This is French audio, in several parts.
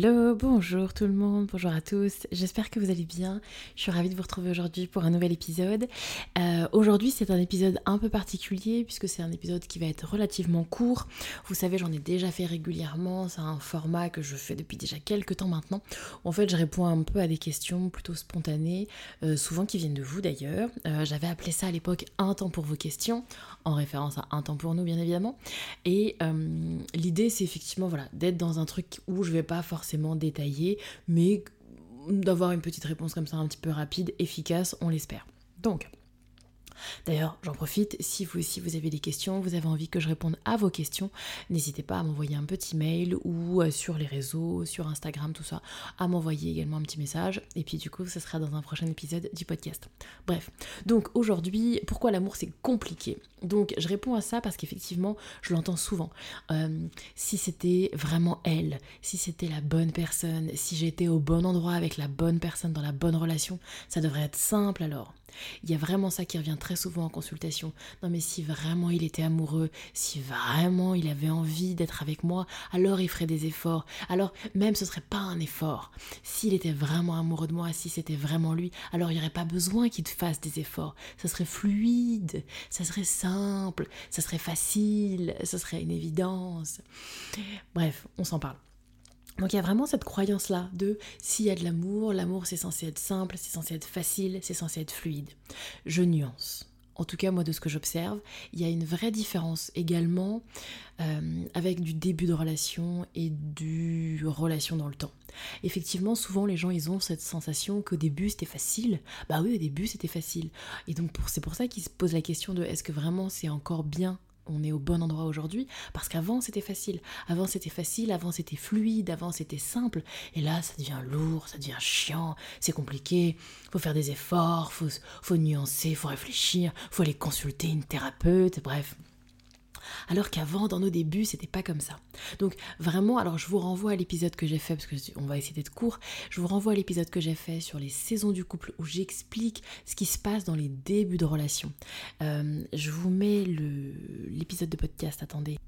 Hello, bonjour tout le monde, bonjour à tous, j'espère que vous allez bien. Je suis ravie de vous retrouver aujourd'hui pour un nouvel épisode. Euh, aujourd'hui c'est un épisode un peu particulier puisque c'est un épisode qui va être relativement court. Vous savez j'en ai déjà fait régulièrement, c'est un format que je fais depuis déjà quelques temps maintenant. En fait je réponds un peu à des questions plutôt spontanées, euh, souvent qui viennent de vous d'ailleurs. Euh, j'avais appelé ça à l'époque un temps pour vos questions, en référence à un temps pour nous bien évidemment. Et l'idée c'est effectivement voilà, d'être dans un truc où je vais pas forcément détaillé, mais d'avoir une petite réponse comme ça un petit peu rapide, efficace, on l'espère. Donc, D'ailleurs, j'en profite, si vous aussi vous avez des questions, vous avez envie que je réponde à vos questions, n'hésitez pas à m'envoyer un petit mail ou euh, sur les réseaux, sur Instagram, tout ça, à m'envoyer également un petit message. Et puis du coup, ce sera dans un prochain épisode du podcast. Bref, donc aujourd'hui, pourquoi l'amour c'est compliqué? Donc je réponds à ça parce qu'effectivement, je l'entends souvent. Euh, si c'était vraiment elle, si c'était la bonne personne, si j'étais au bon endroit avec la bonne personne dans la bonne relation, ça devrait être simple alors. Il y a vraiment ça qui revient très souvent en consultation. Non mais si vraiment il était amoureux, si vraiment il avait envie d'être avec moi, alors il ferait des efforts. Alors même ce serait pas un effort. S'il était vraiment amoureux de moi, si c'était vraiment lui, alors il n'y aurait pas besoin qu'il fasse des efforts. Ça serait fluide, ça serait simple, ça serait facile, ça serait une évidence. Bref, on s'en parle. Donc il y a vraiment cette croyance-là de s'il y a de l'amour, l'amour c'est censé être simple, c'est censé être facile, c'est censé être fluide. Je nuance. En tout cas, moi, de ce que j'observe, il y a une vraie différence également euh, avec du début de relation et du relation dans le temps. Effectivement, souvent les gens, ils ont cette sensation qu'au début c'était facile. Bah oui, au début c'était facile. Et donc c'est pour ça qu'ils se posent la question de est-ce que vraiment c'est encore bien on est au bon endroit aujourd'hui parce qu'avant c'était facile. Avant c'était facile, avant c'était fluide, avant c'était simple. Et là ça devient lourd, ça devient chiant, c'est compliqué. Faut faire des efforts, faut, faut nuancer, faut réfléchir, faut aller consulter une thérapeute, bref. Alors qu'avant, dans nos débuts, c'était pas comme ça. Donc vraiment, alors je vous renvoie à l'épisode que j'ai fait, parce qu'on va essayer d'être court, je vous renvoie à l'épisode que j'ai fait sur les saisons du couple, où j'explique ce qui se passe dans les débuts de relation. Euh, je vous mets l'épisode de podcast, attendez.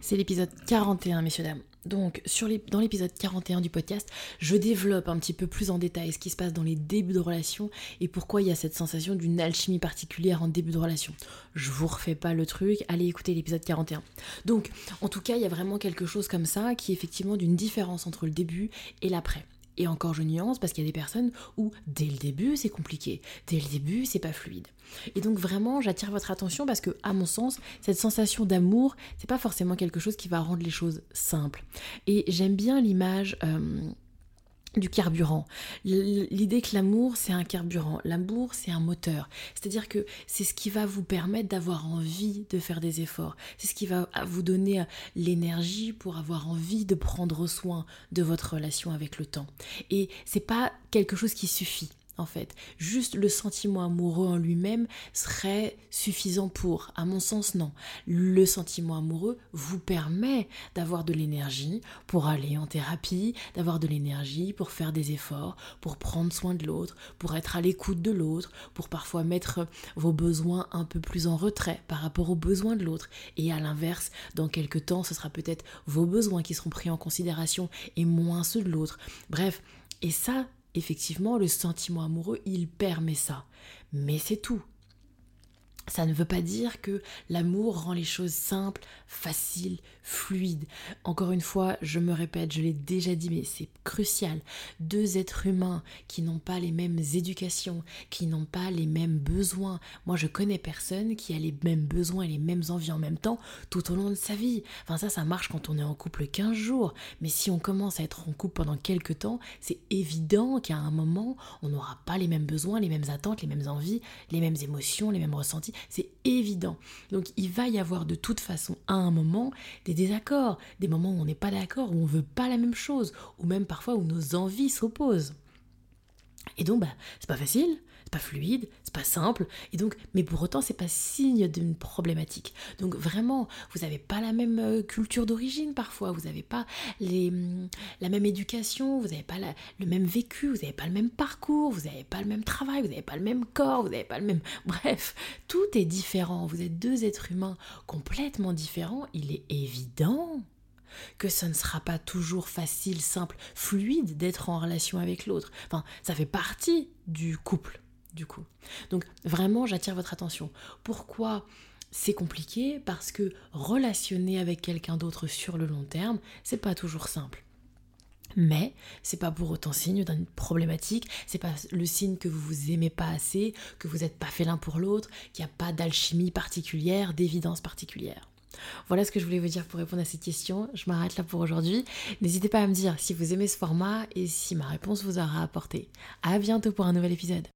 C'est l'épisode 41, messieurs, dames. Donc, dans l'épisode 41 du podcast, je développe un petit peu plus en détail ce qui se passe dans les débuts de relation et pourquoi il y a cette sensation d'une alchimie particulière en début de relation. Je vous refais pas le truc, allez écouter l'épisode 41. Donc, en tout cas, il y a vraiment quelque chose comme ça qui est effectivement d'une différence entre le début et l'après. Et encore, je nuance parce qu'il y a des personnes où dès le début c'est compliqué, dès le début c'est pas fluide. Et donc vraiment, j'attire votre attention parce que, à mon sens, cette sensation d'amour, c'est pas forcément quelque chose qui va rendre les choses simples. Et j'aime bien l'image. Euh, du carburant. L'idée que l'amour, c'est un carburant. L'amour, c'est un moteur. C'est-à-dire que c'est ce qui va vous permettre d'avoir envie de faire des efforts. C'est ce qui va vous donner euh, l'énergie pour avoir envie de prendre soin de votre relation avec le temps. Et c'est pas quelque chose qui suffit en fait. Juste le sentiment amoureux en lui-même serait suffisant pour, à mon sens, non. Le sentiment amoureux vous permet d'avoir de l'énergie pour aller en thérapie, d'avoir de l'énergie pour faire des efforts, pour prendre soin de l'autre, pour être à l'écoute de l'autre, pour parfois mettre vos besoins un peu plus en retrait par rapport aux besoins de l'autre. Et à l'inverse, dans quelques temps, ce sera peut-être vos besoins qui seront pris en considération et moins ceux de l'autre. Bref, et ça, effectivement, le sentiment amoureux, il permet ça. Mais c'est tout. Ça ne veut pas dire que l'amour rend les choses simples, faciles, fluides. Encore une fois, je me répète, je l'ai déjà dit, mais c'est crucial. Deux êtres humains qui n'ont pas les mêmes éducations, qui n'ont pas les mêmes besoins. Moi, je connais personne qui a les mêmes besoins et les mêmes envies en même temps tout au long de sa vie. Enfin, ça, ça marche quand on est en couple 15 jours. Mais si on commence à être en couple pendant quelques temps, c'est évident qu'à un moment, on n'aura pas les mêmes besoins, les mêmes attentes, les mêmes envies, les mêmes émotions, les mêmes ressentis c'est évident. Donc il va y avoir de toute façon à un moment des désaccords, des moments où on n'est pas d'accord, où on veut pas la même chose, ou même parfois où nos envies s'opposent. Et donc, bah, c'est pas facile, c'est pas fluide, c'est pas simple, et donc, mais pour autant, c'est pas signe d'une problématique. Donc vraiment, vous n'avez pas la même euh, culture d'origine parfois, vous n'avez pas les, hum, la même éducation, vous n'avez pas le même vécu, vous n'avez pas le même parcours, vous n'avez pas le même travail, vous n'avez pas le même corps, vous n'avez pas le même... Bref, tout est différent, vous êtes deux êtres humains complètement différents, il est évident que ce ne sera pas toujours facile, simple, fluide d'être en relation avec l'autre. Enfin, ça fait partie du couple coup. Donc vraiment, j'attire votre attention. Pourquoi c'est compliqué? Parce que relationner avec quelqu'un d'autre sur le long terme, c'est pas toujours simple. Mais c'est pas pour autant signe d'une problématique, c'est pas le signe que vous vous aimez pas assez, que vous n'êtes pas fait l'un pour l'autre, qu'il n'y a pas d'alchimie particulière, d'évidence particulière. Voilà ce que je voulais vous dire pour répondre à cette question. Je m'arrête là pour aujourd'hui. N'hésitez pas à me dire si vous aimez ce format et si ma réponse vous aura apporté. À bientôt pour un nouvel épisode.